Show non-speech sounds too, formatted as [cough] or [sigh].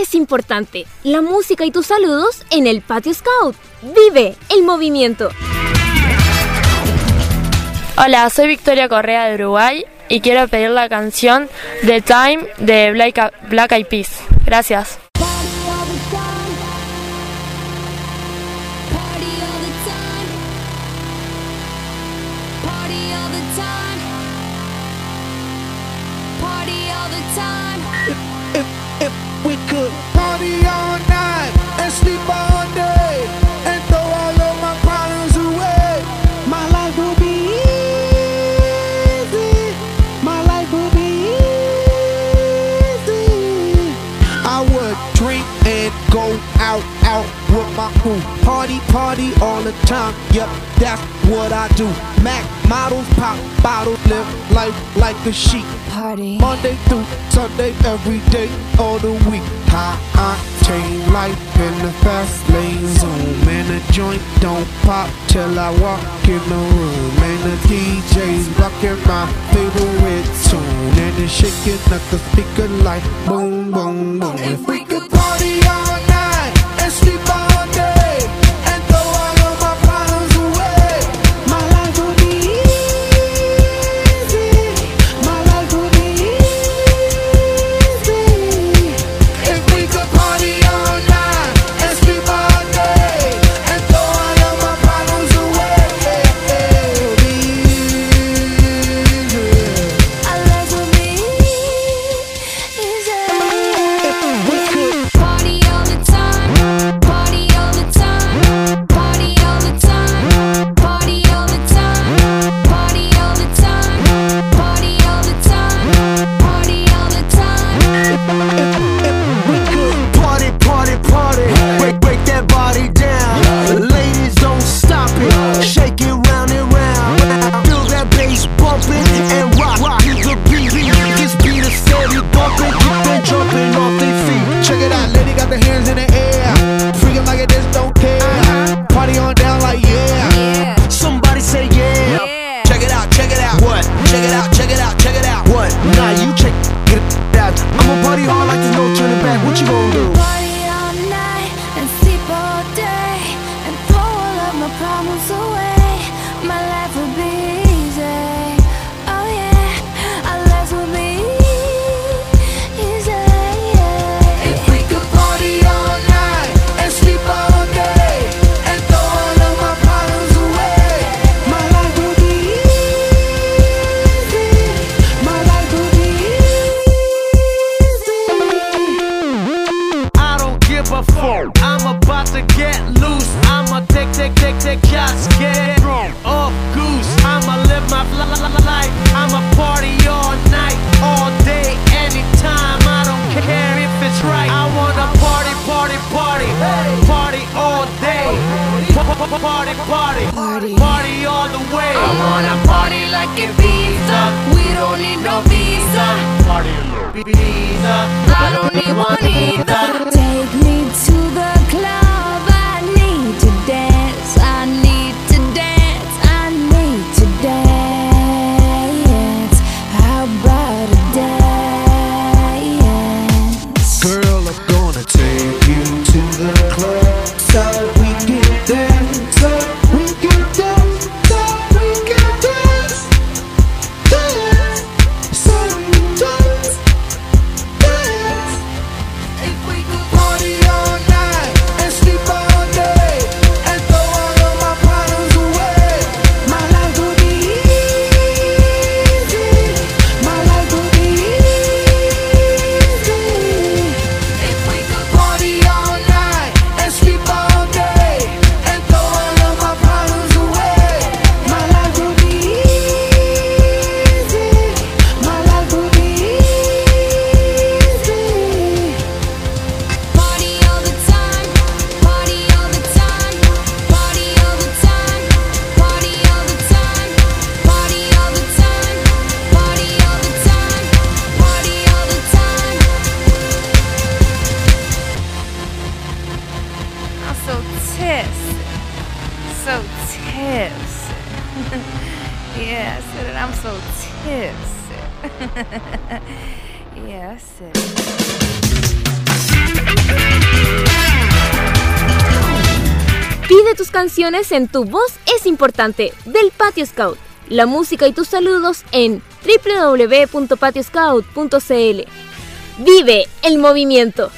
es importante. La música y tus saludos en el Patio Scout. Vive el movimiento. Hola, soy Victoria Correa de Uruguay y quiero pedir la canción The Time de Black, Black Eyed Peas. Gracias. Party, party all the time. Yep, that's what I do. Mac models pop bottles, live life like a sheep. Party. Monday through Sunday, every day, all the week. High octane life in the fast lane zone. Man, the joint don't pop till I walk in the room. And the DJ's rocking my favorite tune. And it's shaking up the speaker like boom, boom, boom. If we could party all Nah, you check it out. I'ma party hard like there's no turning back. What you gonna do? Party all night and sleep all day and throw all of my problems away. party, party, party, party all the way. I wanna party like a visa. We don't need no visa. Party visa. I don't need one either. Take me to the club. I need to dance. I need to dance. I need to dance. How about a dance? Girl, I'm gonna take you to the club. So so. So [laughs] yeah, I. I'm so [laughs] yeah, Pide tus canciones en Tu Voz es Importante del Patio Scout. La música y tus saludos en www.patioscout.cl. Vive el movimiento.